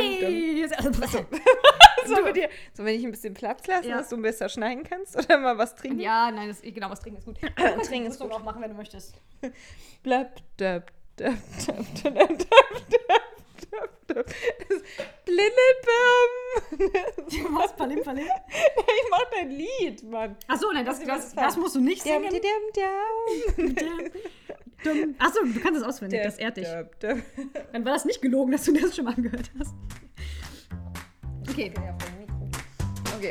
Hey! So, dir, so, wenn ich ein bisschen Platz lasse, Ja. dass du besser schneiden kannst oder mal was trinken? Ja, nein, das, genau, was trinken ist gut. Du Trinken ist gut. auch machen, wenn du möchtest. Blab, dab, dab, dab, dab, dab, dab, Blillebum. Was? Palim, palim? Ich mach dein Lied, Mann. Achso, nein, das, das, das musst du nicht singen. dam, dam. Achso, du kannst es auswendig, das ehrt dich. Dann war das nicht gelogen, dass du das schon mal angehört hast. Okay. Okay.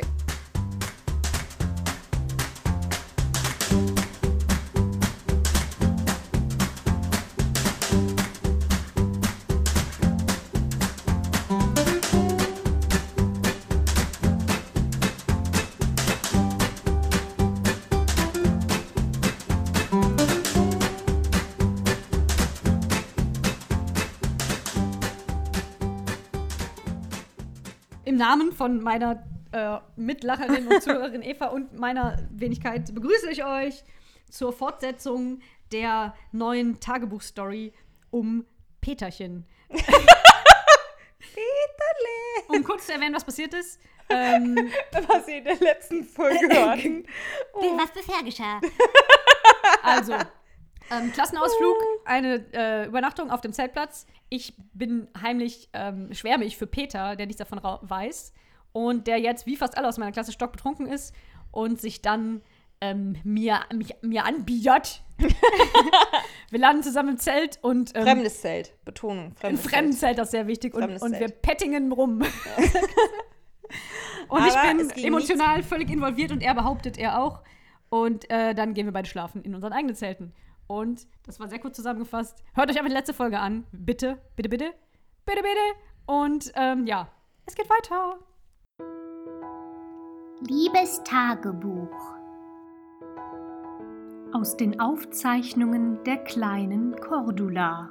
Im Namen von meiner äh, Mitlacherin und Zuhörerin Eva und meiner Wenigkeit begrüße ich euch zur Fortsetzung der neuen Tagebuchstory um Peterchen. Peterle. Um kurz zu erwähnen, was passiert ist. Ähm, Was ihr in der letzten Folge hörten. Was bisher geschah. also, ähm, Klassenausflug, eine äh, Übernachtung auf dem Zeltplatz. Ich bin heimlich, ähm, schwärme ich für Peter, der nichts davon weiß. Und der jetzt, wie fast alle aus meiner Klasse, stockbetrunken ist und sich dann ähm, mir, mich, mir anbietet. wir landen zusammen im Zelt und ähm, Fremdes Zelt. Betonung. ein Fremdes fremdes Zelt, das ist sehr wichtig. Und, Fremdes und wir pettingen rum. und ich Aber bin es ging emotional völlig involviert und er behauptet, er auch. Und äh, dann gehen wir beide schlafen in unseren eigenen Zelten. Und das war sehr kurz zusammengefasst. Hört euch einfach die letzte Folge an. Bitte, bitte, bitte. Bitte, bitte. Und ähm, ja, es geht weiter. Liebes Tagebuch. Aus den Aufzeichnungen der kleinen Cordula.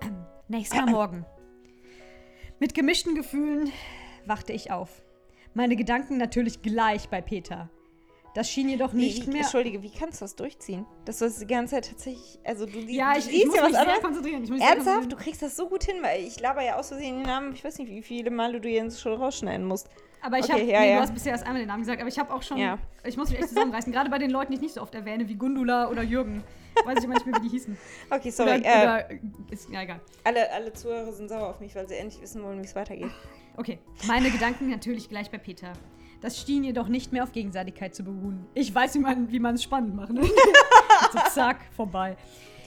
Nächster Morgen. Mit gemischten Gefühlen wachte ich auf. Meine Gedanken natürlich gleich bei Peter. Das schien jedoch nicht wie, mehr. Entschuldige, wie kannst du das durchziehen? Dass du das die ganze Zeit tatsächlich. Also, du, Ja, du ich, ich muss ja mich was sehr anderes. konzentrieren. Ich muss mich sehr Ernsthaft? Du kriegst das so gut hin, weil ich laber ja aus Versehen den Namen. Ich weiß nicht, wie viele Male du jetzt schon rausschneiden musst. Aber ich Okay, habe, ja, nee, ja. du hast bisher erst einmal den Namen gesagt, aber ich habe auch schon, Ja. ich muss mich echt zusammenreißen. Gerade bei den Leuten, die ich nicht so oft erwähne, wie Gundula oder Jürgen. Weiß ich immer nicht mehr, wie die hießen. Okay, sorry. Oder, äh, oder ist, ja, egal. alle, alle Zuhörer sind sauer auf mich, weil sie endlich wissen wollen, wie es weitergeht. Okay, meine Gedanken natürlich gleich bei Peter. Das schien jedoch nicht mehr auf Gegenseitigkeit zu beruhen. Ich weiß, wie man wie man es spannend macht. Ne? so zack, vorbei.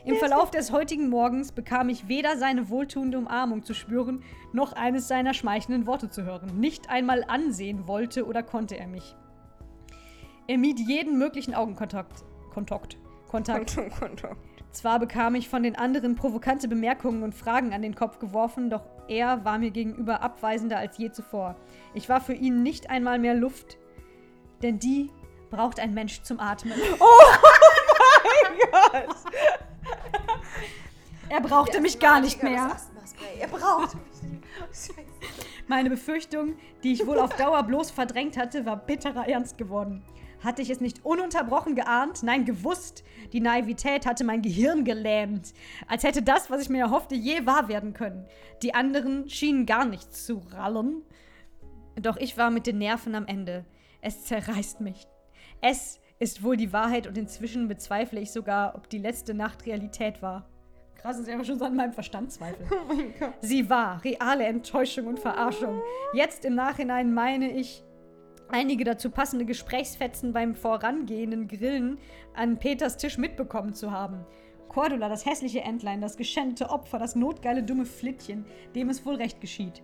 Im Verlauf des heutigen Morgens bekam ich weder seine wohltuende Umarmung zu spüren, noch eines seiner schmeichelnden Worte zu hören. Nicht einmal ansehen wollte oder konnte er mich. Er mied jeden möglichen Augenkontakt. Kontakt. Kontakt. Konto. Zwar bekam ich von den anderen provokante Bemerkungen und Fragen an den Kopf geworfen, doch er war mir gegenüber abweisender als je zuvor. Ich war für ihn nicht einmal mehr Luft, denn die braucht ein Mensch zum Atmen. Er brauchte mich gar nicht mehr. Er braucht Meine Befürchtung, die ich wohl auf Dauer bloß verdrängt hatte, war bitterer Ernst geworden. Hatte ich es nicht ununterbrochen geahnt, nein gewusst, die Naivität hatte mein Gehirn gelähmt, als hätte das, was ich mir erhoffte, je wahr werden können. Die anderen schienen gar nicht zu rallen. Doch ich war mit den Nerven am Ende. Es zerreißt mich. Es ist wohl die Wahrheit und inzwischen bezweifle ich sogar, ob die letzte Nacht Realität war. Krass, dass ich aber schon so an meinem Verstand zweifle. Oh mein Gott. Sie war reale Enttäuschung und Verarschung. Jetzt im Nachhinein meine ich, einige dazu passende Gesprächsfetzen beim vorangehenden Grillen an Peters Tisch mitbekommen zu haben. Cordula, das hässliche Entlein, das geschändete Opfer, das notgeile dumme Flittchen, dem es wohl recht geschieht.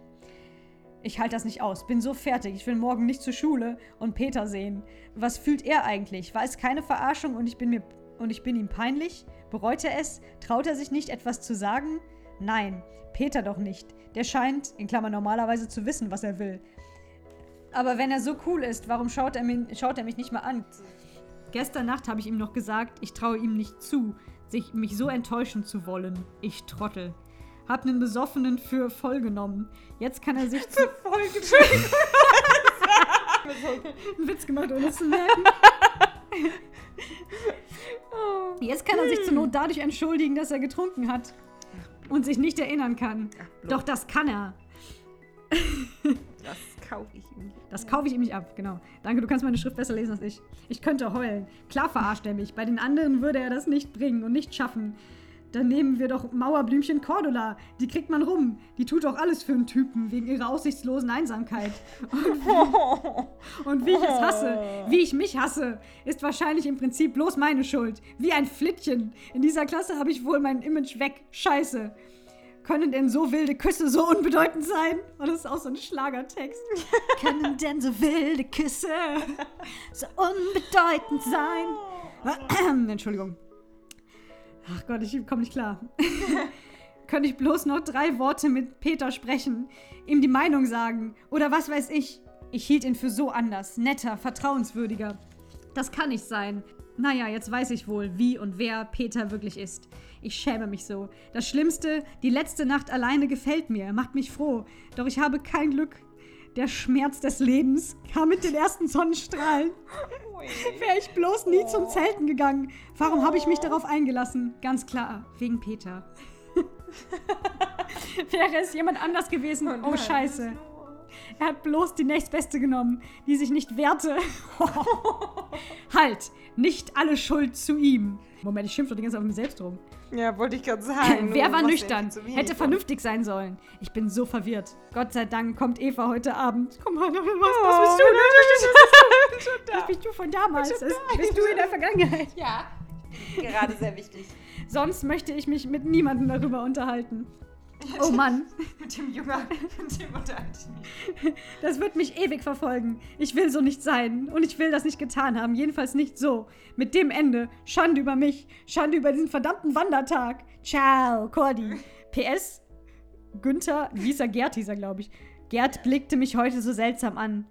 Ich halte das nicht aus, bin so fertig, ich will morgen nicht zur Schule und Peter sehen. Was fühlt er eigentlich? War es keine Verarschung und ich bin mir und ich bin ihm peinlich? Bereut er es? Traut er sich nicht, etwas zu sagen? Nein, Peter doch nicht. Der scheint, in Klammern normalerweise, zu wissen, was er will. Aber wenn er so cool ist, warum schaut er, mir, schaut er mich nicht mal an? Gestern Nacht habe ich ihm noch gesagt, ich traue ihm nicht zu, sich mich so enttäuschen zu wollen. Ich Trottel. Hab nen Besoffenen für voll genommen. Jetzt kann er sich zu. Voll Entschuldigung. einen Witz gemacht, ohne zu merken. Jetzt kann er sich zur Not dadurch entschuldigen, dass er getrunken hat. und sich nicht erinnern kann. Ach. Doch das kann er. Das kaufe ich ihm. Das kaufe ich ihm nicht ab, genau. Danke, du kannst meine Schrift besser lesen als ich. Ich könnte heulen. Klar verarscht er mich. Bei den anderen würde er das nicht bringen und nicht schaffen. Dann nehmen wir doch Mauerblümchen Cordula. Die kriegt man rum. Die tut doch alles für einen Typen, wegen ihrer aussichtslosen Einsamkeit. Und, und wie ich es hasse, wie ich mich hasse, ist wahrscheinlich im Prinzip bloß meine Schuld. Wie ein Flittchen. In dieser Klasse habe ich wohl mein Image weg. Scheiße. Können denn so wilde Küsse so unbedeutend sein? Oh, das ist auch so ein Schlagertext. Können denn so wilde Küsse so unbedeutend sein? Entschuldigung. Ach Gott, ich komme nicht klar. Könnte ich bloß noch drei Worte mit Peter sprechen, ihm die Meinung sagen oder was weiß ich. Ich hielt ihn für so anders, netter, vertrauenswürdiger. Das kann nicht sein. Naja, jetzt weiß ich wohl, wie und wer Peter wirklich ist. Ich schäme mich so. Das Schlimmste, die letzte Nacht alleine gefällt mir, macht mich froh. Doch ich habe kein Glück. Der Schmerz des Lebens kam mit den ersten Sonnenstrahlen. Wäre ich bloß nie zum Zelten gegangen. Warum habe ich mich darauf eingelassen? Ganz klar, wegen Peter. Wäre es jemand anders gewesen? Oh, Scheiße. Er hat bloß die nächstbeste genommen, die sich nicht wehrte. halt! Nicht alle Schuld zu ihm. Moment, ich schimpfe doch die ganze Zeit auf mich selbst rum. Ja, wollte ich gerade sagen. Wer Du war nüchtern? Hätte vernünftig sein sollen. Ich bin so verwirrt. Gott sei Dank kommt Eva heute Abend. Komm mal, was, was bist du? Oh, Was bist du von damals? Das bist du in der Vergangenheit? Ja. Gerade sehr wichtig. Sonst möchte ich mich mit niemandem darüber unterhalten. Oh Mann, Mit dem Jünger, mit dem unterhalte ich mich. das wird mich ewig verfolgen. Ich will so nicht sein und ich will das nicht getan haben. Jedenfalls nicht so. Mit dem Ende. Schande über mich. Schande über diesen verdammten Wandertag. Ciao, Cordi. PS, Günther, wie hieß er? Gerd hieß er, glaube ich. Gerd blickte mich heute so seltsam an.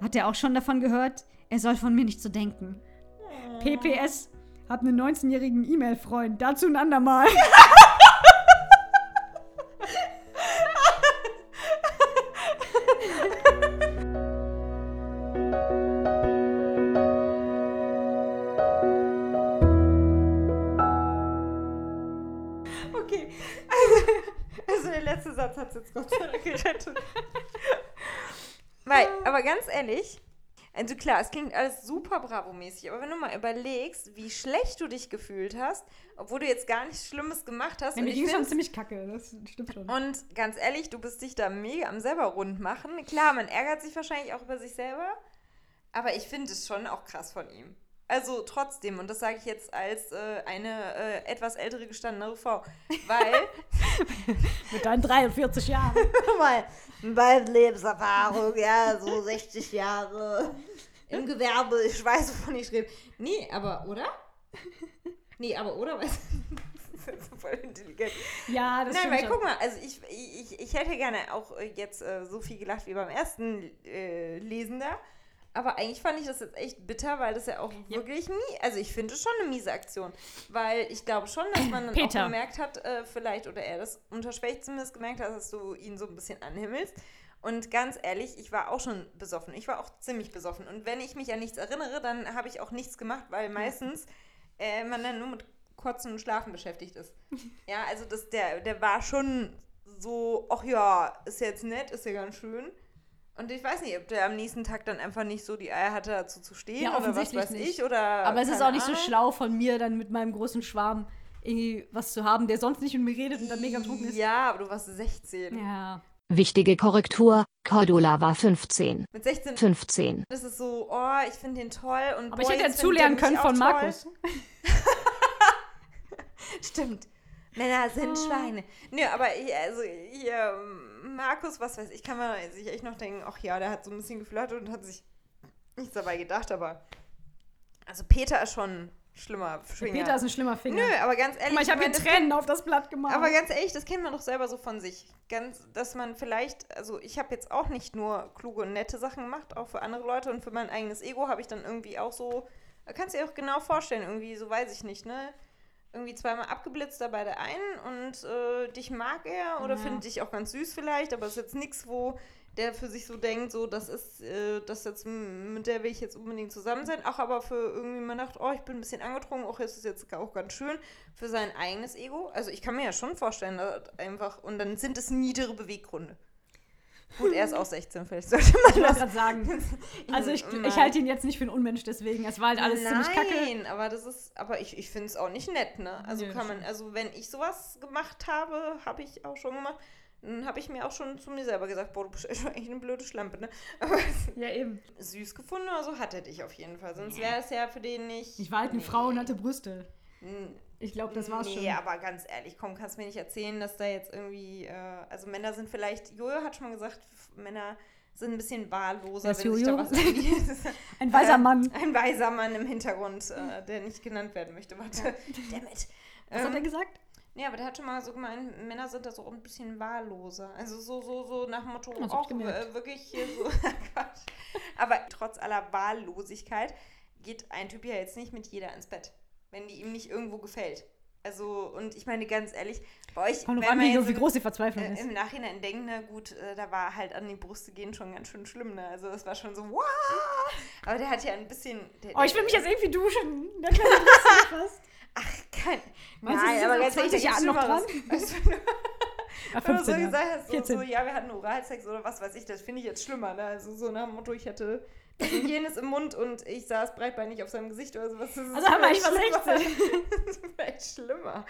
Hat er auch schon davon gehört? Er soll von mir nicht so denken. PPS, hab einen 19-jährigen E-Mail-Freund. Dazu ein andermal. aber ganz ehrlich, also klar, es klingt alles super bravo-mäßig, aber wenn du mal überlegst, wie schlecht du dich gefühlt hast, obwohl du jetzt gar nichts Schlimmes gemacht hast. Und mir ging schon ziemlich kacke. Das stimmt schon. Und ganz ehrlich, du bist dich da mega am selber rund machen. Klar, man ärgert sich wahrscheinlich auch über sich selber, aber ich finde es schon auch krass von ihm. Also trotzdem, und das sage ich jetzt als äh, eine äh, etwas ältere gestandene Frau, weil Mit deinen 43 Jahren. mal meine Lebenserfahrung, ja, so 60 Jahre im Gewerbe. ich weiß, wovon ich rede. Nee, aber, oder? Nee, aber, oder? Weißt du, das ist jetzt so voll intelligent. Ja, das Nein, stimmt weil schon. guck mal, also ich, ich, ich hätte gerne auch jetzt äh, so viel gelacht wie beim ersten äh, Lesen da. Aber eigentlich fand ich das jetzt echt bitter, weil das ja auch wirklich nie, also ich finde es schon eine miese Aktion. Weil ich glaube schon, dass man dann Peter. auch gemerkt hat, äh, vielleicht, oder er das unterschwellig zumindest gemerkt hat, dass du ihn so ein bisschen anhimmelst. Und ganz ehrlich, ich war auch schon besoffen. Ich war auch ziemlich besoffen. Und wenn ich mich an nichts erinnere, dann habe ich auch nichts gemacht, weil meistens äh, man dann nur mit Kotzen und Schlafen beschäftigt ist. Ja, also das, der, der war schon so, ach ja, ist jetzt nett, ist ja ganz schön. Und ich weiß nicht, ob der am nächsten Tag dann einfach nicht so die Eier hatte, dazu zu stehen Ja, oder was offensichtlich weiß nicht. ich. Oder Aber es ist auch nicht so Ahnung. schlau von mir, dann mit meinem großen Schwarm irgendwie was zu haben, der sonst nicht mit mir redet und dann mega betrunken ist. Ja, aber du warst 16. Ja. Wichtige Korrektur, Cordula war 15. Mit 16 15. ist es so, oh, ich finde den toll. Und Aber boah, ich hätte ja zulernen können von Markus. Stimmt. Männer sind Schweine. Nö, aber ich, also hier, Markus, was weiß ich, kann man sich echt noch denken, ach ja, der hat so ein bisschen geflirtet und hat sich nichts dabei gedacht, aber also Peter ist schon schlimmer. Schwinger. Peter ist ein schlimmer Finger. Nö, aber ganz ehrlich, mal, ich habe hier Tränen auf das Blatt gemacht. aber ganz ehrlich, das kennt man doch selber so von sich. Ganz, dass man vielleicht, also ich habe jetzt auch nicht nur kluge und nette Sachen gemacht, auch für andere Leute und für mein eigenes Ego habe ich dann irgendwie auch so, kannst du dir auch genau vorstellen, irgendwie, so weiß ich nicht, ne? Irgendwie zweimal abgeblitzt da bei der einen und äh, dich mag er oder Ja. findet dich auch ganz süß vielleicht, aber es ist jetzt nichts, wo der für sich so denkt, so, das ist, äh, das jetzt, mit der will ich jetzt unbedingt zusammen sein. Auch aber für irgendwie man dachte, oh, ich bin ein bisschen angetrunken, auch ist es jetzt auch ganz schön für sein eigenes Ego. Also ich kann mir ja schon vorstellen, dass einfach, und dann sind es niedere Beweggründe. Gut, er ist auch 16, vielleicht sollte man Ich das gerade sagen. Also ich, Nein. ich halte ihn jetzt nicht für einen Unmensch deswegen. Es war halt alles Nein, ziemlich kacke. aber das ist, aber ich, ich finde es auch nicht nett, ne? Also Nee, kann man, also wenn ich sowas gemacht habe, habe ich auch schon gemacht, dann habe ich mir auch schon zu mir selber gesagt, boah, du bist echt eigentlich eine blöde Schlampe, ne? Aber Ja, eben. süß gefunden oder so hat er dich auf jeden Fall. Sonst wäre es ja für den nicht. Ich war halt eine nee. Frau und hatte Brüste. Ich glaube, das war's nee, schon. aber ganz ehrlich, komm, kannst mir nicht erzählen, dass da jetzt irgendwie, äh, also Männer sind vielleicht, Jojo hat schon mal gesagt, Männer sind ein bisschen wahlloser, ist wenn sich da Jojo? Ein weiser Äh, Mann. Ein weiser Mann im Hintergrund, äh, der nicht genannt werden möchte. Warte. Dammit. Was hat er Ähm, gesagt? ja, aber der hat schon mal so gemeint, Männer sind da so ein bisschen wahlloser. Also so, so, so nach Motto, Das auch äh, wirklich hier so. Quatsch. Aber trotz aller Wahllosigkeit geht ein Typ ja jetzt nicht mit jeder ins Bett, wenn die ihm nicht irgendwo gefällt. Also, und ich meine ganz ehrlich, bei euch, Kommt wenn man wie, jetzt wie groß die Verzweiflung äh, ist. im Nachhinein denken, na gut, äh, da war halt an die Brüste gehen schon ganz schön schlimm, ne? Also es war schon so, wow! Aber der hat ja ein bisschen. Der, Oh, ich will mich jetzt irgendwie duschen. Der kleine fast. Kein, Meinst du, nein, sie aber ganz ehrlich, 20 da gibt's Jahren noch Schlimmeres. Weißt du, Ah, wenn du so 15 gesagt Jahre. hast, so, 14. so, ja, wir hatten Oralsex oder was weiß ich, das finde ich jetzt schlimmer, ne? Also so nach dem Motto, ich hätte jenes im Mund und ich saß breitbeinig auf seinem Gesicht oder sowas. Das Also haben wir eigentlich was schlimmer. Das ist vielleicht schlimmer.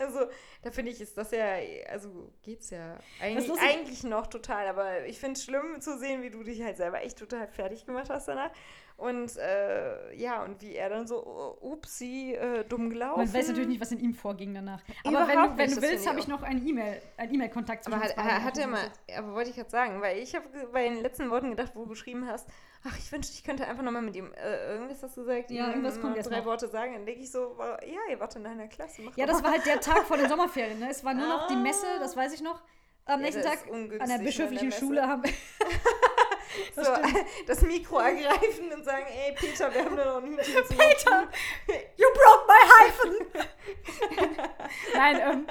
Also, da finde ich, ist das ja, also geht's ja eigentlich, eigentlich noch total, aber ich finde es schlimm zu sehen, wie du dich halt selber echt total fertig gemacht hast danach. Und äh, ja, und wie er dann so, oh, upsi, äh, dumm gelaufen. Man weiß natürlich nicht, was in ihm vorging danach. Aber wenn, du- wenn du willst, habe ich noch eine E-Mail, einen E-Mail-Kontakt Aber zwischen hat, hat er mal, aber wollte ich gerade sagen, weil ich habe bei den letzten Worten gedacht, wo du geschrieben hast, ach, ich wünschte, ich könnte einfach nochmal mit ihm, äh, irgendwas hast du gesagt, Ja, irgendwas kommt jetzt drei noch. Worte sagen, dann denke ich so, wa- ja, ihr wart in deiner Klasse, Ja, das war halt der Tag vor den Sommerferien. Ne? Es war nur noch die Messe, das weiß ich noch. Am Ja, nächsten Tag an der bischöflichen der Schule haben wir. so, das Mikro ergreifen und sagen, ey, Peter, wir haben da noch zu Peter, you broke my hyphen! Nein, ähm,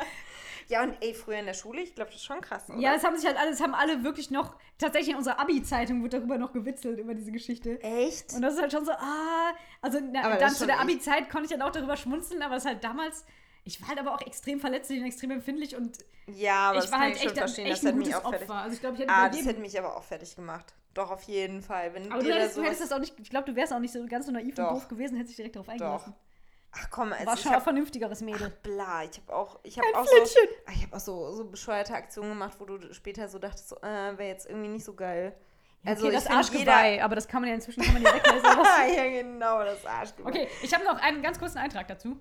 Ja, und ey, früher in der Schule, ich glaube, das ist schon krass, oder? ja, das haben sich halt alle, das haben alle wirklich noch, tatsächlich in unserer Abi-Zeitung wird darüber noch gewitzelt, über diese Geschichte. Echt? Und das ist halt schon so, ah, also na, dann zu der Abi-Zeit konnte ich dann auch darüber schmunzeln, aber das halt damals, ich war halt aber auch extrem verletzlich und extrem empfindlich und Ja, aber ich das war kann halt ich schon echt, verstehen, echt das ein hätte mich gutes auch fertig Opfer. Also ich glaube, ich hätte Ah, das hätte mich aber auch fertig gemacht. Doch, auf jeden Fall. Wenn aber du da hättest, du sowas- hättest das auch nicht, ich glaube, du wärst auch nicht so ganz so naiv Doch. und doof gewesen, hättest dich direkt darauf eingelassen. Ach komm, also War schon ein hab, vernünftigeres Mädel. bla, ich habe auch, ich habe auch so, Flittchen. Ich habe auch so, so bescheuerte Aktionen gemacht, wo du später so dachtest, so, äh, wäre jetzt irgendwie nicht so geil. Also okay, ich das Arschgeweih, aber das kann man ja inzwischen kann man ja das- ja, genau, das Arschgeweih. okay, ich habe noch einen ganz kurzen Eintrag dazu.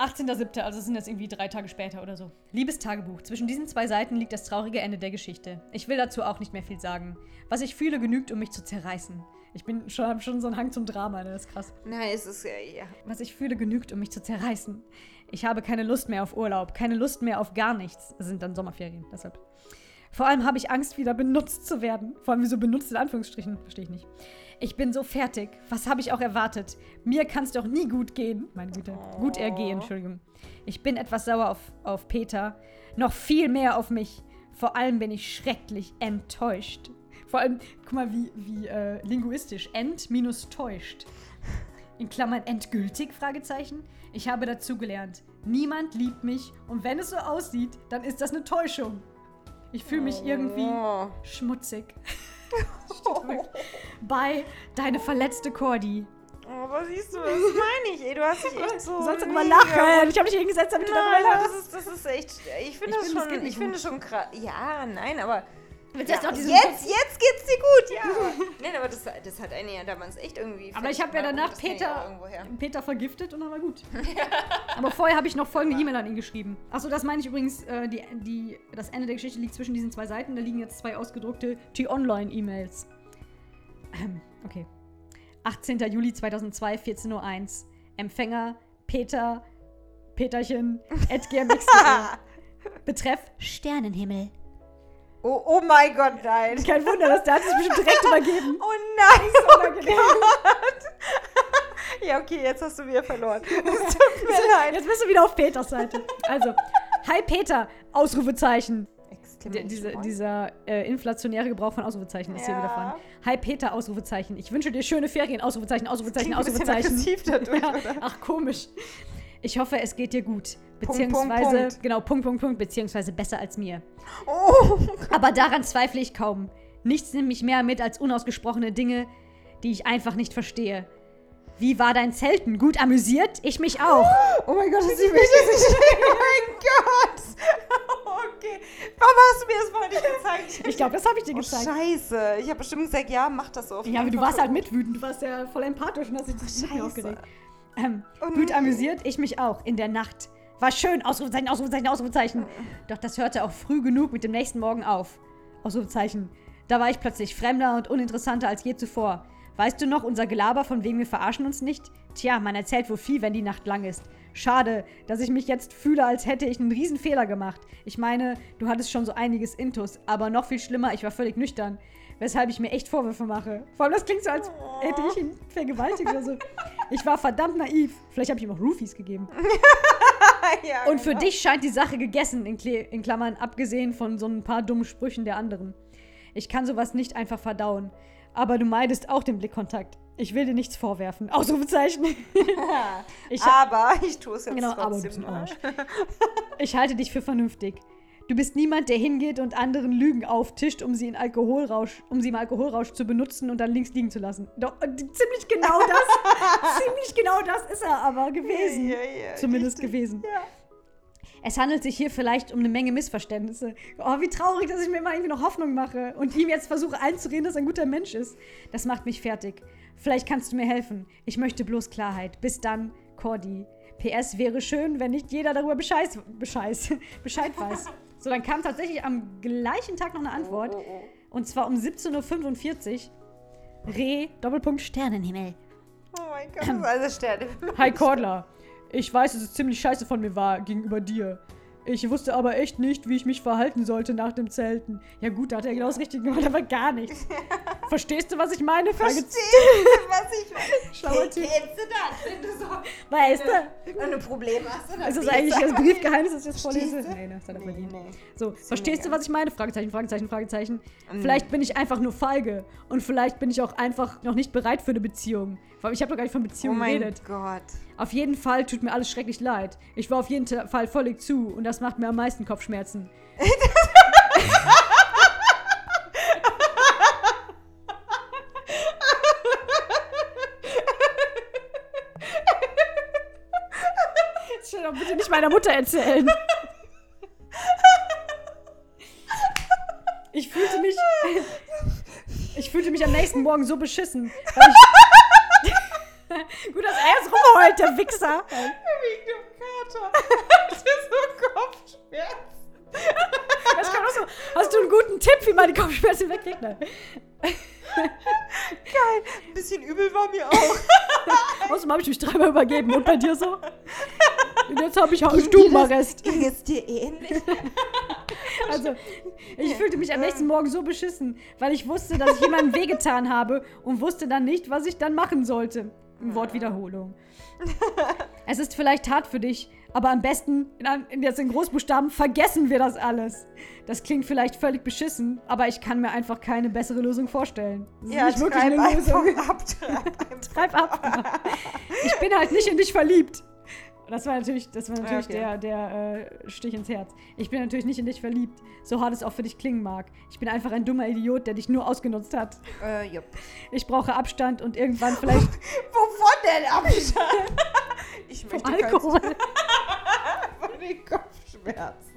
18.07., also sind jetzt irgendwie drei Tage später oder so. Liebes Tagebuch, zwischen diesen zwei Seiten liegt das traurige Ende der Geschichte. Ich will dazu auch nicht mehr viel sagen. Was ich fühle, genügt, um mich zu zerreißen. Ich bin schon, hab schon so einen Hang zum Drama, ne? das ist krass. Nein, es ist, ja, ja. Was ich fühle, genügt, um mich zu zerreißen. Ich habe keine Lust mehr auf Urlaub, keine Lust mehr auf gar nichts. Das sind dann Sommerferien, deshalb. Vor allem habe ich Angst, wieder benutzt zu werden. Vor allem, wieso benutzt in Anführungsstrichen? Verstehe ich nicht. Ich bin so fertig. Was habe ich auch erwartet? Mir kann es doch nie gut gehen. Meine Güte. Gut ergehen, Entschuldigung. Ich bin etwas sauer auf, auf Peter. Noch viel mehr auf mich. Vor allem bin ich schrecklich enttäuscht. Vor allem, guck mal, wie, wie äh, linguistisch. Ent minus täuscht. In Klammern endgültig? Fragezeichen. Ich habe dazugelernt. Niemand liebt mich und wenn es so aussieht, dann ist das eine Täuschung. Ich fühle mich irgendwie Oh. schmutzig. Bei deine verletzte Cordy. oh, was siehst du, das meine ich, ey, du hast dich echt so Du sollst doch mal lachen. Ich habe dich hingesetzt, damit du Nein, darüber das lachst. ist, das ist echt, ich finde das das schon, Kind ich finde schon krass, ja, nein, aber Willst ja, jetzt jetzt, jetzt geht's dir gut, ja. aber- Nein, aber das, das hat eine ja damals echt irgendwie Aber ich habe ja danach Peter. Peter vergiftet und dann war gut. Aber vorher habe ich noch folgende E-Mail an ihn geschrieben. Achso, das meine ich übrigens, äh, die, die, das Ende der Geschichte liegt zwischen diesen zwei Seiten. Da liegen jetzt zwei ausgedruckte T-Online-E-Mails. Ähm, okay. 18. Juli 2002, 14.01 Uhr. Empfänger Peter, Peterchen, at. Betreff Sternenhimmel. Oh, oh mein Gott, nein. Kein Wunder, dass der hat sich bestimmt direkt übergeben. Oh nein, oh Unangenehm. Gott. Ja, okay, jetzt hast du wieder verloren. Es tut mir leid. Jetzt bist du wieder auf Peters Seite. Also, hi Peter, Ausrufezeichen. D diese, dieser äh, inflationäre Gebrauch von Ausrufezeichen ist hier Ja. wieder von. Hi Peter, Ausrufezeichen. Ich wünsche dir schöne Ferien, Ausrufezeichen, Ausrufezeichen, Klingt ein bisschen Ausrufezeichen. aggressiv dadurch, Ja. Ach, komisch. Ich hoffe, es geht dir gut. Beziehungsweise, Punkt, Punkt. genau, Punkt, Punkt, Punkt, beziehungsweise besser als mir. Oh, Aber daran zweifle ich kaum. Nichts nimmt mich mehr mit als unausgesprochene Dinge, die ich einfach nicht verstehe. Wie war dein Zelten? Gut amüsiert? Ich mich auch. oh mein Gott, das ist die wichtigste Oh mein Gott. Okay. Warum hast du mir das vorhin nicht gezeigt? Ich glaube, das habe ich dir Oh, gezeigt. scheiße. Ich habe bestimmt gesagt, ja, mach das so. Ja, aber du warst halt mitwütend. Du warst ja voll empathisch und hast dich Scheiße. aufgeregt. Ähm, gut amüsiert? Ich mich auch. In der Nacht. War schön. Ausrufezeichen, Ausrufezeichen, Ausrufezeichen. Doch das hörte auch früh genug mit dem nächsten Morgen auf. Ausrufezeichen. Da war ich plötzlich fremder und uninteressanter als je zuvor. Weißt du noch, unser Gelaber von wegen wir verarschen uns nicht? Tja, man erzählt wohl viel, wenn die Nacht lang ist. Schade, dass ich mich jetzt fühle, als hätte ich einen riesen Fehler gemacht. Ich meine, du hattest schon so einiges Intus, aber noch viel schlimmer, ich war völlig nüchtern. Weshalb ich mir echt Vorwürfe mache. Vor allem, das klingt so, als hätte ich ihn vergewaltigt oder so. Ich war verdammt naiv. Vielleicht habe ich ihm auch Roofies gegeben. ja, Und für genau. dich scheint die Sache gegessen, in, Kle in Klammern, abgesehen von so ein paar dummen Sprüchen der anderen. Ich kann sowas nicht einfach verdauen. Aber du meidest auch den Blickkontakt. Ich will dir nichts vorwerfen. Ausrufezeichen. ich, Aber ich tue es jetzt genau, aber du trotzdem bist ein. Arsch. Ich halte dich für vernünftig. Du bist niemand, der hingeht und anderen Lügen auftischt, um sie in Alkoholrausch, um sie im Alkoholrausch zu benutzen und dann links liegen zu lassen. Doch, äh, ziemlich genau das, ziemlich genau das ist er aber gewesen. Ja, ja, Zumindest richtig. gewesen. Ja. Es handelt sich hier vielleicht um eine Menge Missverständnisse. Oh, wie traurig, dass ich mir immer irgendwie noch Hoffnung mache und ihm jetzt versuche einzureden, dass er ein guter Mensch ist. Das macht mich fertig. Vielleicht kannst du mir helfen. Ich möchte bloß Klarheit. Bis dann, Cordy. PS wäre schön, wenn nicht jeder darüber Bescheid, Bescheid, Bescheid weiß. So, dann kam tatsächlich am gleichen Tag noch eine Antwort. Und zwar um 17.45 Uhr. Re, Doppelpunkt Sternenhimmel. Oh mein Gott, alles Sterne. Hi Cordler. Ich weiß, dass es ziemlich scheiße von mir war gegenüber dir. Ich wusste aber echt nicht, wie ich mich verhalten sollte nach dem Zelten. Ja gut, da hat er genau das Richtige gemacht, aber gar nichts. Verstehst du, was ich meine? Verstehst du, was ich meine? Schlauer Typ. Kennst du das, wenn du so Weißt du? wenn du Probleme hast? Oder Ist das eigentlich das Briefgeheimnis, das ich jetzt Verstehst vorlese? du? Nee, das hat er Nee, nee. So, verstehst du, mega. was ich meine? Fragezeichen, Fragezeichen, Fragezeichen. Mhm. Vielleicht bin ich einfach nur feige. Und vielleicht bin ich auch einfach noch nicht bereit für eine Beziehung. Ich habe doch gar nicht von Oh Beziehung mein geredet. Gott. Auf jeden Fall tut mir alles schrecklich leid. Ich war auf jeden Fall völlig zu und das macht mir am meisten Kopfschmerzen. Das soll doch bitte nicht meiner Mutter erzählen. Ich fühlte mich. Ich fühlte mich am nächsten Morgen so beschissen. Weil ich, Gut, dass er jetzt rumheult, der Wichser. Wegen dem Kater. Hat so Kopfschmerzen. Das kann auch so. Hast du einen guten Tipp, wie man die Kopfschmerzen wegkriegt? Ne? Geil. Ein bisschen übel war mir auch. Außerdem habe ich mich dreimal übergeben. Und bei dir so? Und jetzt habe ich halt Stubenarrest. Ging es dir ähnlich? Also, ich fühlte mich am nächsten Morgen so beschissen, weil ich wusste, dass ich jemandem wehgetan habe und wusste dann nicht, was ich dann machen sollte. Wortwiederholung. Es ist vielleicht hart für dich, aber am besten, in, in, jetzt in Großbuchstaben, vergessen wir das alles. Das klingt vielleicht völlig beschissen, aber ich kann mir einfach keine bessere Lösung vorstellen. Das ist Ja, nicht wirklich eine Lösung. ab. Treib. Treib ab. Ich bin halt nicht in dich verliebt. Das war natürlich, das war natürlich Okay. der, der äh, Stich ins Herz. Ich bin natürlich nicht in dich verliebt, so hart es auch für dich klingen mag. Ich bin einfach ein dummer Idiot, der dich nur ausgenutzt hat. Äh, jupp. Ich brauche Abstand und irgendwann vielleicht Wovon denn Abstand? Ich möchte keinen- Alkohol. von den Kopfschmerzen.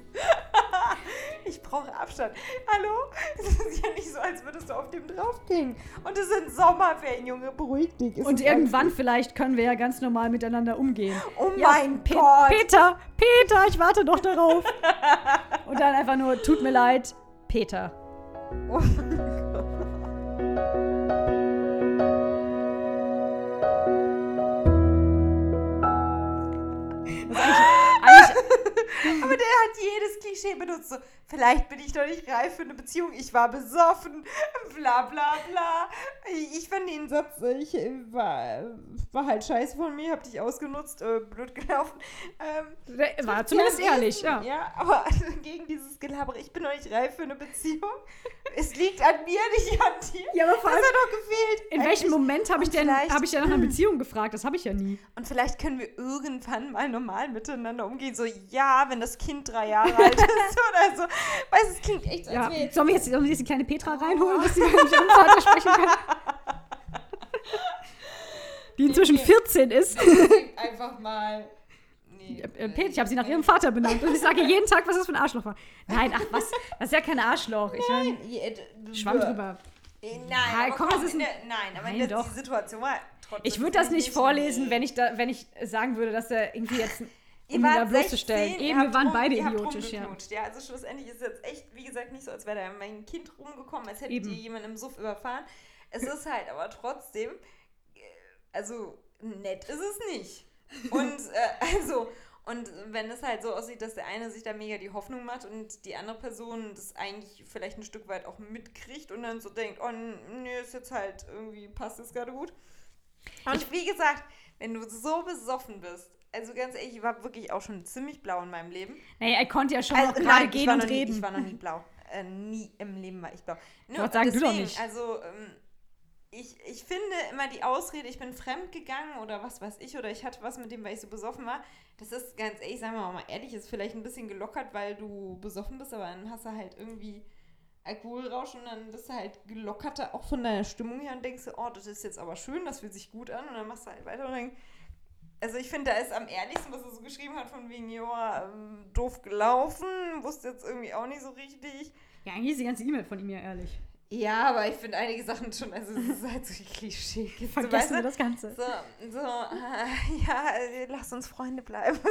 Ich brauche Abstand. Hallo? Es ist ja nicht so, als würdest du auf dem draufgehen. Und es sind Sommerferien, Junge. Beruhig dich. Es Und irgendwann vielleicht können wir ja ganz normal miteinander umgehen. Oh Ja, mein Pe Gott. Peter, Peter, ich warte noch darauf. und dann einfach nur, tut mir leid, Peter. Oh mein Gott. Das ist eigentlich, eigentlich, Aber der hat jedes Klischee benutzt. So, vielleicht bin ich noch nicht reif für eine Beziehung. Ich war besoffen. Bla bla bla. Ich, fand den Satz, ich äh, war, war halt scheiße von mir, hab dich ausgenutzt, äh, blöd gelaufen. Ähm, Der War zumindest ja, ehrlich, ja. Ja, aber gegen dieses Gelabere, ich bin noch nicht reif für eine Beziehung. Es liegt an mir, nicht an dir. Ja, aber vor das allem, hat doch gefehlt. in welchem. Moment habe ich denn hab ich denn nach einer Beziehung gefragt? Das habe ich ja nie. Und vielleicht können wir irgendwann mal normal miteinander umgehen. So, ja, wenn das Kind drei Jahre alt ist oder so. Weißt du, es klingt echt, als Ja. jetzt Sollen wir jetzt, sollen wir jetzt die kleine Petra reinholen, dass sie mit ihrem Vater sprechen kann? Die inzwischen 14 ist. einfach mal. Nee, Äh, Pet, ich habe sie nach ihrem Vater benannt und ich sage jeden Tag, was das für ein Arschloch war. Nein, ach was, das ist ja kein Arschloch. Ich mein, schwamm drüber. Äh, Nein, Ja, aber komm, das ist in ein- der, Nein, aber Nein, doch. die Situation war trotzdem. Ich würde das nicht vorlesen, nee. wenn ich da, wenn ich sagen würde, dass er irgendwie jetzt um ihn da bloßzustellen. 16, ihr Eben, wir waren rum- beide idiotisch, ja. ja. Also schlussendlich ist es jetzt echt, wie gesagt, nicht so, als wäre da mein Kind rumgekommen, als hättet Eben. ihr jemanden im Suff überfahren. Es ist halt aber trotzdem, also nett ist es nicht. Und äh, also, und wenn es halt so aussieht, dass der eine sich da mega die Hoffnung macht und die andere Person das eigentlich vielleicht ein Stück weit auch mitkriegt und dann so denkt, oh nee, ist jetzt halt irgendwie, passt es gerade gut. Und wie gesagt, wenn du so besoffen bist, also ganz ehrlich, ich war wirklich auch schon ziemlich blau in meinem Leben. Naja, er konnte ja schon Also, noch gerade gehen und nie, reden. Ich war noch nie blau. Äh, nie im Leben war ich blau. Nur, sagen, du doch deswegen, nicht. Also, ähm, ich, ich finde immer die Ausrede, ich bin fremd gegangen oder was weiß ich, oder ich hatte was mit dem, weil ich so besoffen war. Das ist ganz ehrlich, sagen wir mal ehrlich, ist vielleicht ein bisschen gelockert, weil du besoffen bist, aber dann hast du halt irgendwie Alkoholrausch und dann bist du halt gelockerter auch von deiner Stimmung her und denkst, du, oh, das ist jetzt aber schön, das fühlt sich gut an und dann machst du halt weiter und dann also ich finde, da ist am ehrlichsten, was er so geschrieben hat, von wegen, ja, ähm, doof gelaufen, wusste jetzt irgendwie auch nicht so richtig. Ja, eigentlich ist die ganze E-Mail von ihm ja ehrlich. Ja, aber ich finde einige Sachen schon, also es ist halt so Klischee. Vergessen wir das Ganze. So, so, äh, ja, äh, lass uns Freunde bleiben.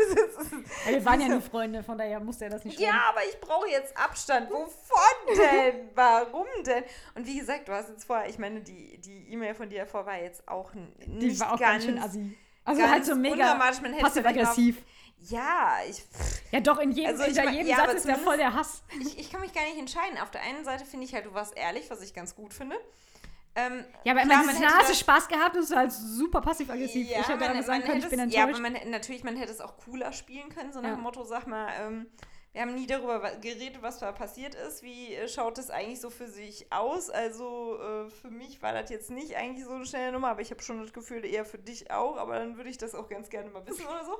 Ja, wir waren ja nie Freunde, von daher musste er das nicht ja, schreiben. aber ich brauche jetzt Abstand. Wovon denn? Warum denn? Und wie gesagt, du hast jetzt vorher, ich meine, die die E-Mail von dir davor war jetzt auch nicht Die war auch ganz, schön assi. Also ganz halt so mega passiv-aggressiv. Ja, ich, Ja, doch, in jedem, Also hinter jedem ja, Satz ist ja voll der Hass. ich, ich kann mich gar nicht entscheiden. Auf der einen Seite finde ich halt, du warst ehrlich, was ich ganz gut finde. Ähm, Ja, aber klar, man hätte hast du Spaß gehabt und es war halt super passiv-aggressiv. Ja, ich hätte man- einfach sagen können, ich bin es- Ja, aber enttäuscht. man, natürlich, man hätte es auch cooler spielen können, so nach Ja. dem Motto, sag mal, ähm, wir haben nie darüber geredet, was da passiert ist. Wie äh, schaut es eigentlich so für sich aus? Also äh, für mich war das jetzt nicht eigentlich so eine schnelle Nummer, aber ich habe schon das Gefühl, eher für dich auch. Aber dann würde ich das auch ganz gerne mal wissen oder so.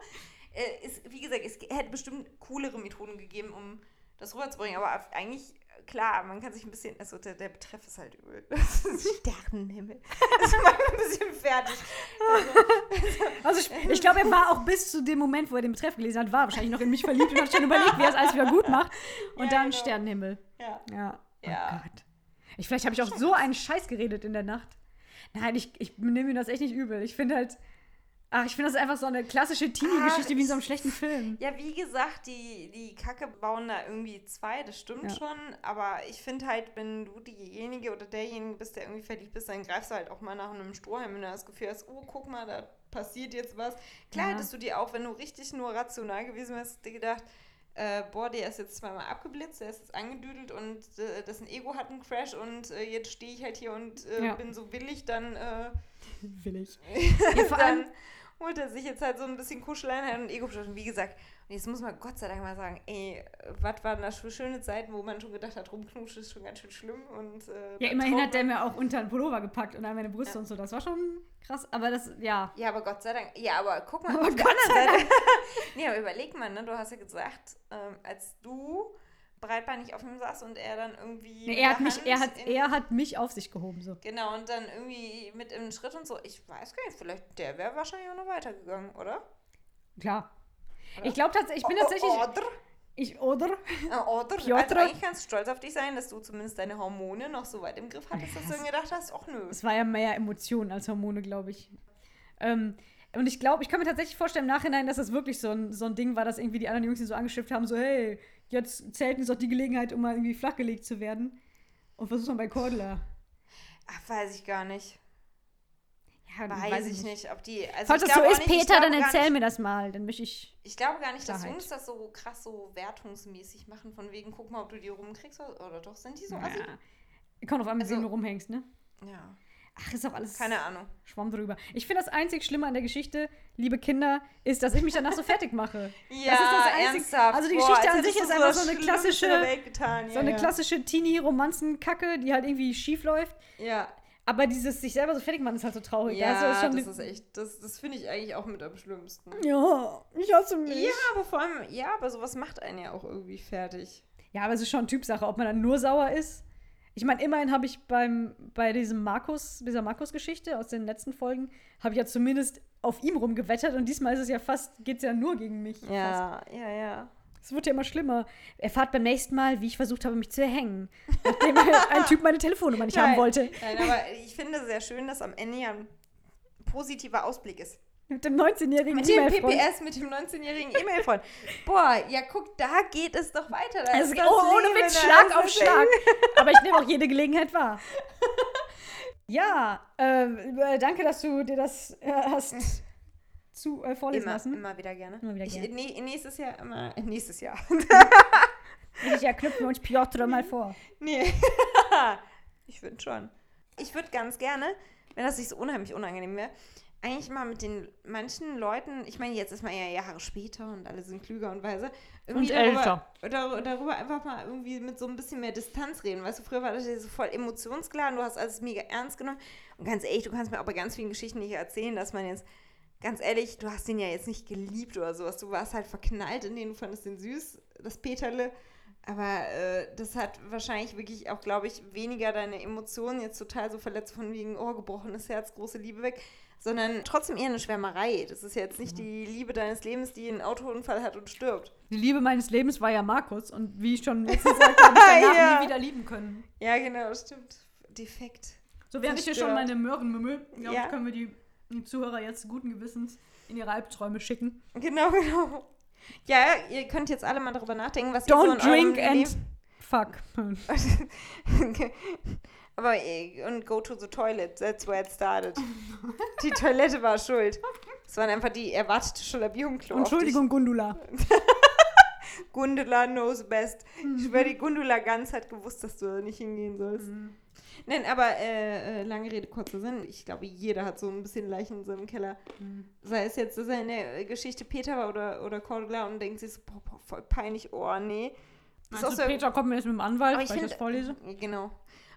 Äh, ist, wie gesagt, es hätte bestimmt coolere Methoden gegeben, um das rüberzubringen. Aber eigentlich, klar, man kann sich ein bisschen, also der, der Betreff ist halt übel. Das ist Sternenhimmel. Das macht mich ein bisschen fertig. Also ich, ich glaube, er war auch bis zu dem Moment, wo er den Betreff gelesen hat, war wahrscheinlich noch in mich verliebt und hat schon überlegt, wie er es alles wieder gut macht. Und Ja, dann genau. Sternenhimmel. Ja. Ja. Ja. Oh Gott. Ich, vielleicht habe ich auch so einen Scheiß geredet in der Nacht. Nein, ich, ich nehme mir das echt nicht übel. Ich finde halt, ach, ich finde das einfach so eine klassische Teenie-Geschichte Ach, wie in so einem schlechten Film. Ja, wie gesagt, die, die Kacke bauen da irgendwie zwei, das stimmt Ja. schon. Aber ich finde halt, wenn du diejenige oder derjenige bist, der irgendwie verliebt bist, dann greifst du halt auch mal nach einem Strohhalm, wenn du das Gefühl hast, oh, guck mal, da passiert jetzt was. Klar Ja. hättest du dir auch, wenn du richtig nur rational gewesen wärst, dir gedacht, äh, boah, der ist jetzt zweimal abgeblitzt, der ist jetzt angedüdelt und äh, das Ego hat einen Crash und äh, jetzt stehe ich halt hier und äh, Ja. bin so willig, dann äh, Will ich. Ja, vor allem, holt er sich jetzt halt so ein bisschen Kuscheleinheit und ego Und wie gesagt, und jetzt muss man Gott sei Dank mal sagen, ey, was waren das für schöne Zeiten, wo man schon gedacht hat, rumknutschen ist schon ganz schön schlimm. Und, äh, ja, immerhin hat der mir auch unter den Pullover gepackt und an meine Brüste Ja. und so. Das war schon krass. Aber das, ja. Ja, aber Gott sei Dank. Ja, aber guck mal, Aber Gott anderen Seite. nee, aber überleg mal, ne? Du hast ja gesagt, ähm, als du breitbeinig auf ihm saß und er dann irgendwie. Nee, er, hat mich, er, hat, er hat mich auf sich gehoben. So. Genau, und dann irgendwie mit im Schritt und so. Ich weiß gar nicht, vielleicht, der wäre wahrscheinlich auch noch weitergegangen, oder? Klar. Oder? Ich glaube tatsächlich, ich bin tatsächlich. Oder? Ich, oder? Äh, Oder? Piotr? Also eigentlich kannst stolz auf dich sein, dass du zumindest deine Hormone noch so weit im Griff hattest, dass du gedacht hast, ach nö. Es war ja mehr Emotionen als Hormone, glaube ich. Ähm, und ich glaube, ich kann mir tatsächlich vorstellen im Nachhinein, dass das wirklich so ein, so ein Ding war, dass irgendwie die anderen Jungs ihn so angeschifft haben, so, hey, jetzt zählt ist doch die Gelegenheit, um mal irgendwie flachgelegt zu werden. Und versuch's mal bei Cordula. Ach, weiß ich gar nicht. Ja, weiß, ich nicht, ob die. Also Falls das so auch ist, nicht, ich Peter, dann erzähl nicht, mir das mal. Dann möchte ich. Ich glaube gar nicht, dass Klarheit. Jungs das so krass so wertungsmäßig machen, von wegen, guck mal, ob du die rumkriegst oder, doch, sind die so assi? Ja. Kommt auf an, mit Also- wem du rumhängst, ne? Ja, Ach, ist auch alles keine Ahnung. Schwamm drüber. Ich finde das einzig Schlimme an der Geschichte, liebe Kinder, ist, dass ich mich danach so fertig mache. Ja, das ist das Einzige. ernsthaft. Also die Boah, Geschichte als an sich ist du einfach so eine klassische, getan. so ja, eine ja. klassische Teenie-Romanzen-Kacke, die halt irgendwie schief läuft. Ja, Aber dieses sich selber so fertig machen ist halt so traurig. ja also ist das ist echt, das, das finde ich eigentlich auch mit am schlimmsten. ja, ich hasse mich. Ja, aber vor allem, ja, aber sowas macht einen ja auch irgendwie fertig. Ja, aber es ist schon Typsache, ob man dann nur sauer ist. Ich meine, immerhin habe ich beim, bei diesem Markus, dieser Markus-Geschichte aus den letzten Folgen, habe ich ja zumindest auf ihm rumgewettert und diesmal ist es ja fast, geht es ja nur gegen mich. Fast. Ja, ja, ja. Es wird ja immer schlimmer. Erfahrt beim nächsten Mal, wie ich versucht habe, mich zu erhängen. Nachdem ein Typ meine Telefonnummer nicht haben Nein. wollte. Nein, aber ich finde sehr schön, dass am Ende ja ein positiver Ausblick ist. Mit dem 19-jährigen Mit dem E-Mail-Freund. PPS, mit dem 19-jährigen E-Mail-Freund. Boah, ja, guck, da geht es doch weiter. Da Also, oh, ohne Witz, Schlag auf Schlag. Aber ich nehme auch jede Gelegenheit wahr. Ja, äh, danke, dass du dir das äh, hast zu äh, vorlesen Immer, lassen. immer wieder gerne. Immer wieder ich, gerne. Nee, nächstes Jahr immer. Nächstes Jahr. Ich ja, knüpfen wir uns Piotr mal vor. nee. ich finde schon. Ich würde ganz gerne, wenn das nicht so unheimlich unangenehm wäre, eigentlich mal mit den manchen Leuten, ich meine, jetzt ist man ja Jahre später und alle sind klüger und weiser, irgendwie Und darüber, dar- darüber einfach mal irgendwie mit so ein bisschen mehr Distanz reden. Weißt du, früher war das ja so voll emotionsgeladen, du hast alles mega ernst genommen. Und ganz ehrlich, du kannst mir auch bei ganz vielen Geschichten nicht erzählen, dass man jetzt, ganz ehrlich, du hast den ja jetzt nicht geliebt oder sowas. Du warst halt verknallt in den, du fandest den süß, das Peterle. Aber äh, das hat wahrscheinlich wirklich auch, glaube ich, weniger deine Emotionen jetzt total so verletzt von wegen, oh, gebrochenes Herz, große Liebe weg, sondern trotzdem eher eine Schwärmerei. Das ist jetzt nicht die Liebe deines Lebens, die einen Autounfall hat und stirbt. Die Liebe meines Lebens war ja Markus. Und wie ich schon letztens sagte, habe ich danach Ja. nie wieder lieben können. Ja, genau, das stimmt. Defekt. So, während ich hier schon meine Möhren mümmel, glaube Ja. ich, können wir die, die Zuhörer jetzt guten Gewissens in ihre Albträume schicken. Genau, genau. Ja, ihr könnt jetzt alle mal darüber nachdenken, was ihr so Don't in eurem drink and Leben- fuck. Aber äh, und go to the toilet, that's where it started. Die Toilette war schuld. Es waren einfach die erwartete dich. Entschuldigung, Gundula. Gundula knows best. Ich schwöre, die Gundula ganz hat gewusst, dass du da nicht hingehen sollst. Nein, aber äh, äh, lange Rede, kurzer Sinn. Ich glaube, jeder hat so ein bisschen Leichen in seinem Keller. Sei es jetzt, dass er in der äh, Geschichte Peter war oder, oder Cordula und denkt sich so, boah, boah, voll peinlich, oh nee. Das ist Also so- Peter kommt mir jetzt mit dem Anwalt, Aber ich weil ich das vorlese. Genau.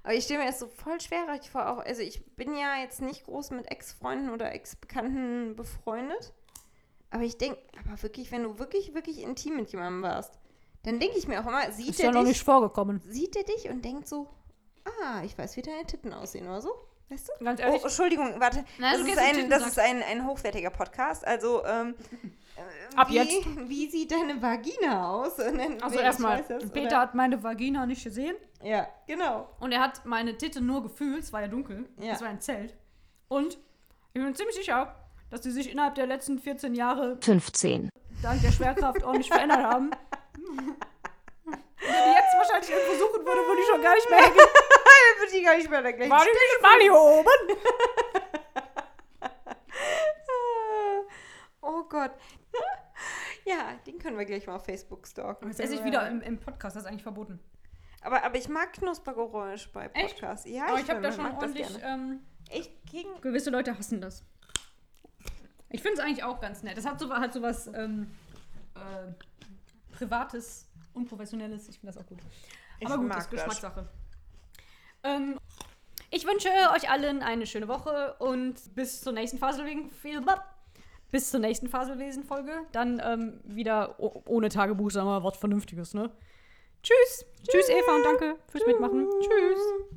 Aber ich stelle mir das so voll schwerreichtig vor. Auch, also ich bin ja jetzt nicht groß mit Ex-Freunden oder Ex-Bekannten befreundet. Aber ich denke, aber wirklich, wenn du wirklich, wirklich intim mit jemandem warst, dann denke ich mir auch immer, sieht Ist er ja noch dich, nicht vorgekommen. sieht er dich und denkt so, ah, ich weiß, wie deine Titten aussehen oder so. Weißt du? Ganz Oh, ehrlich. Entschuldigung, warte. Nein, das ist, ein, das ist ein, ein hochwertiger Podcast. Also, ähm, äh, Ab wie, jetzt. Wie sieht deine Vagina aus? Also erstmal, Peter oder? hat meine Vagina nicht gesehen Ja, genau. und er hat meine Titte nur gefühlt, es war ja dunkel, Ja. es war ein Zelt. Und ich bin ziemlich sicher, dass die sich innerhalb der letzten 14 Jahre 15, dank der Schwerkraft ordentlich verändert haben. Wenn die jetzt wahrscheinlich irgendwo suchen würde, würde ich schon gar nicht mehr hängen. Dann würde ich gar nicht mehr da gleich War die nicht mal hier oben? Oh Gott. Ja, den können wir gleich mal auf Facebook stalken. Jetzt esse ich wieder im, im Podcast, das ist eigentlich verboten. Aber, aber ich mag Knuspergeräusch bei? Podcasts. Ja, Aber ich habe da schon das ordentlich. Ähm, Echt gegen. gewisse Leute hassen das. Ich finde es eigentlich auch ganz nett. Das hat so, hat so was ähm, äh, Privates, Unprofessionelles. Ich finde das auch gut. Ich Aber gut, mag das ist das. Geschmackssache. Ähm, ich wünsche euch allen eine schöne Woche und bis zur nächsten Faselwesen. Bis zur nächsten Faselwesen-Folge. Dann ähm, wieder ohne Tagebuch, sagen wir mal, was Vernünftiges, ne? Tschüss. Tschüss, Eva, und danke fürs Mitmachen. Tschüss.